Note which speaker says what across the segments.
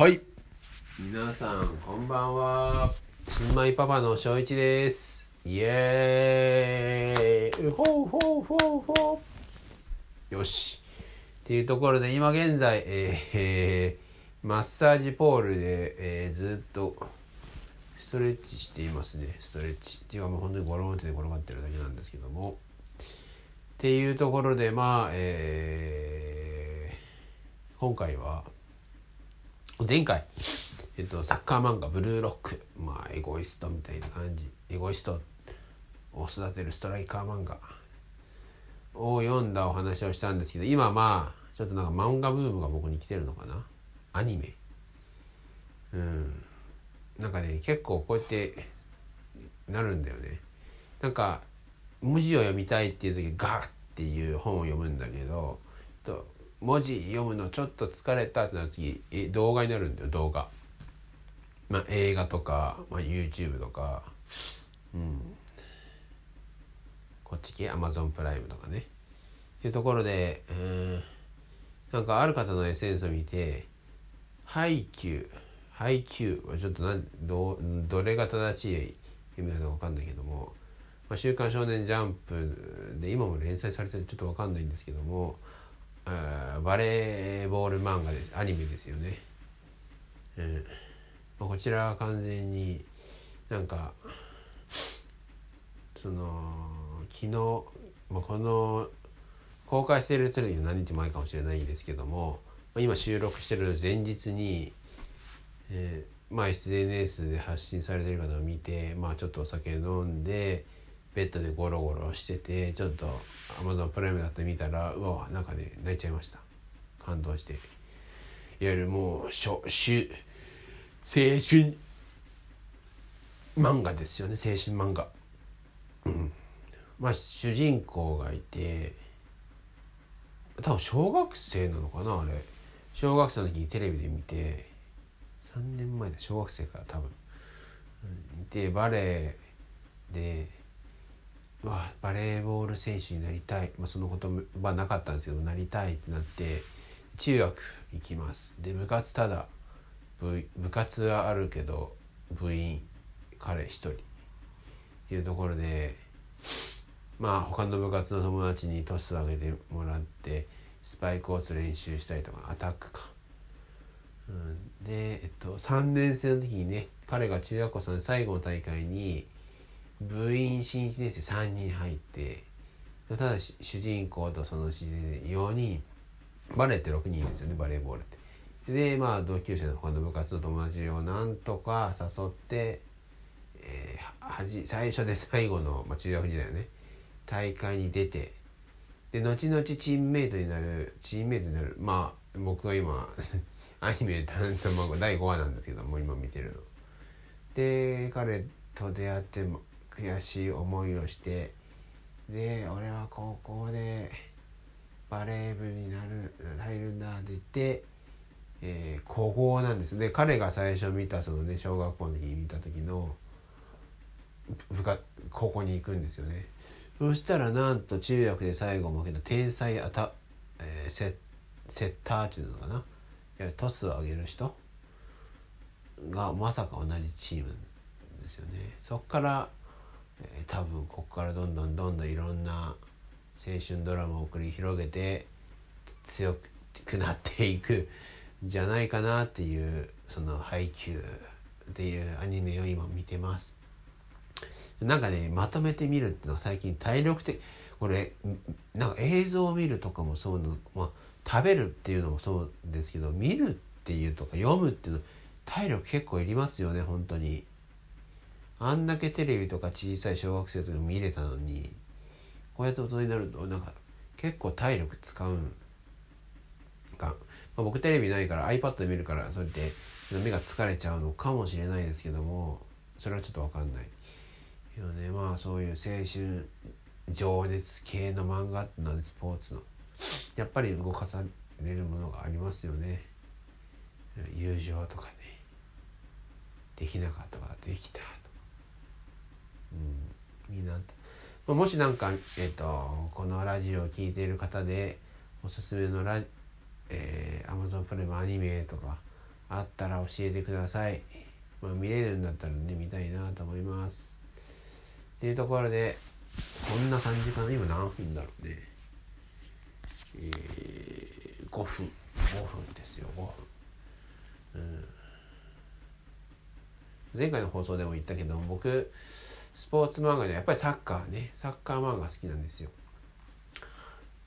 Speaker 1: はい。皆さんこんばんは。新米パパの翔一です。イエーイ。ほうほうほうほう。よし。っていうところで今現在、えーえーマッサージポールで、えーずっとストレッチしていますね。ストレッチ。っていうかもう本当にゴロンって転がってるだけなんですけども。っていうところでまあえー今回は前回、えっと、サッカー漫画「ブルーロック」まあエゴイストみたいな感じ。エゴイストを育てるストライカー漫画。を読んだお話をしたんですけど今まあちょっとなんか漫画ブームが僕に来てるのかな。アニメ。うん。なんかね結構こうやってなるんだよね。なんか文字を読みたいっていう時ガーっていう本を読むんだけど文字読むのちょっと疲れたってなった時動画になるんだよ動画。まあ映画とか、まあ、YouTube とか。うん。こっち系 Amazon プライムとかね。っていうところでうん。なんかある方の SNS を見て配給配給はちょっとどどれが正しい意味なのか分かんないけども「まあ、週刊少年ジャンプ」で今も連載されてるちょっと分かんないんですけども。あバレーボール漫画でアニメですよね。うんまあ、こちらは完全になんかその昨日、まあ、この公開している時は何日前かもしれないですけども、今収録してる前日に、えーまあ、SNS で発信されてる方を見て、まあ、ちょっとお酒飲んでベッドでゴロゴロしててちょっと Amazon プライムだって見たらうわなんかね泣いちゃいました。感動して。いわゆるもうしょしゅ青春漫画ですよね。青春漫画。うん。まあ主人公がいて多分小学生なのかなあれ。小学生の時にテレビで見て3年前で小学生から多分、でバレエでうわバレーボール選手になりたい、まあ、そのことはなかったんですけどなりたいってなって中学行きます。で部活ただ部部活はあるけど部員彼一人。っていうところでまあ他の部活の友達にトスを上げてもらってスパイクを打つ練習したりとかアタックか、うん、で、えっと、3年生の時にね彼が中学校3年最後の大会に部員新1年生3人入って。ただ主人公とその主人4人バレーって6人ですよね。バレーボールって。でまあ同級生の他の部活の友達をなんとか誘って、えーはじ最初で最後の、まあ、中学時代のね。大会に出て。で後々チームメイトになるチームメイトになる。まあ僕が今 アニメ担当漫画第5話なんですけども今見てるの。で彼と出会って悔しい思いをしてで俺は高校でバレー部になる入るんだって言って、えー古豪なんです。で彼が最初見たそのね小学校の時に見た時の部活高校に行くんですよね。そしたらなんと中学で最後もけど天才アタ、えーセセッターっていうのかな。いわゆるトスを上げる人がまさか同じチームですよね。そっから、えー多分ここからどんどんどんどんいろんな青春ドラマを繰り広げて強くなっていくんじゃないかなっていうその配給っていうアニメを今見てます。なんかねまとめてみるっていうのは最近体力的これなんか映像を見るとかもそうの、まあ、食べるっていうのもそうですけど見るっていうとか読むっていうの体力結構いりますよね本当に。あんだけテレビとか小さい小学生とか見れたのにこうやって大人になるとなんか結構体力使うんか、まあ、僕テレビないから iPad で見るからそうやって目が疲れちゃうのかもしれないですけどもそれはちょっと分かんない。けどねまあそういう青春情熱系の漫画ってのはスポーツのやっぱり動かされるものがありますよね。友情とかねできなかったからできた。うん。みんな。もしなんか、えっとこのラジオを聴いている方でおすすめのラ、えー、Amazon プライムアニメとかあったら教えてください、まあ、見れるんだったらね見たいなと思います。っていうところでこんな感じかな？今何分だろうね。えー、5分。5分ですよ5分。うん。前回の放送でも言ったけど僕スポーツ漫画でやっぱりサッカーね。サッカー漫画好きなんですよ。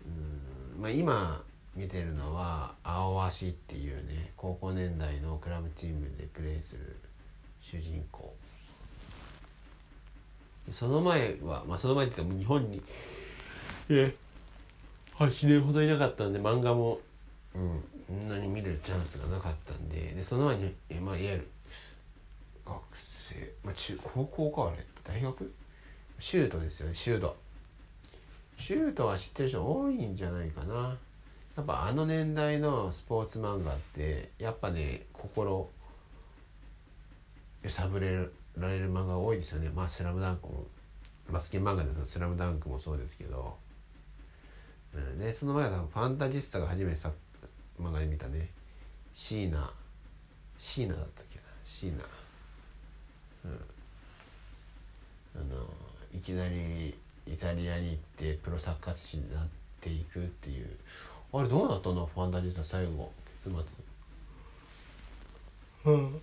Speaker 1: うん。まあ今見てるのは青足っていうね高校年代のクラブチームでプレーする主人公。その前はまあその前って言っても日本にえ8年ほどいなかったんで漫画もうんそんなに見るチャンスがなかったんででその前にえまあいわゆる学生、まあ、中高校かあれ。大学？シュートですよねシュート。シュートは知ってる人多いんじゃないかな。やっぱあの年代のスポーツ漫画ってやっぱね心揺さぶれられる漫画多いですよね。まあ「スラムダンクもバスケ漫画だと「スラムダンクもそうですけど、うん、でその前はファンタジスタが初めてさ漫画で見たね。シーナ。シーナだったっけな。シーナ。うん。いきなりイタリアに行ってプロサッカー選手になっていくっていう。あれどうなったの？ファンタジスタ最後結末。うん。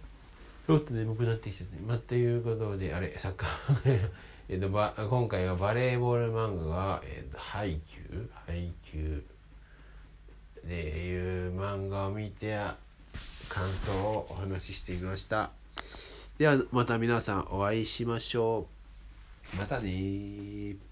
Speaker 1: ちょっと眠くなってきて。てまあということであれサッカー えっとば今回はバレーボール漫画が、えっと、ハイキュー。ハイキュー。でいう漫画を見て感想をお話ししてみました。ではまた皆さんお会いしましょうまたね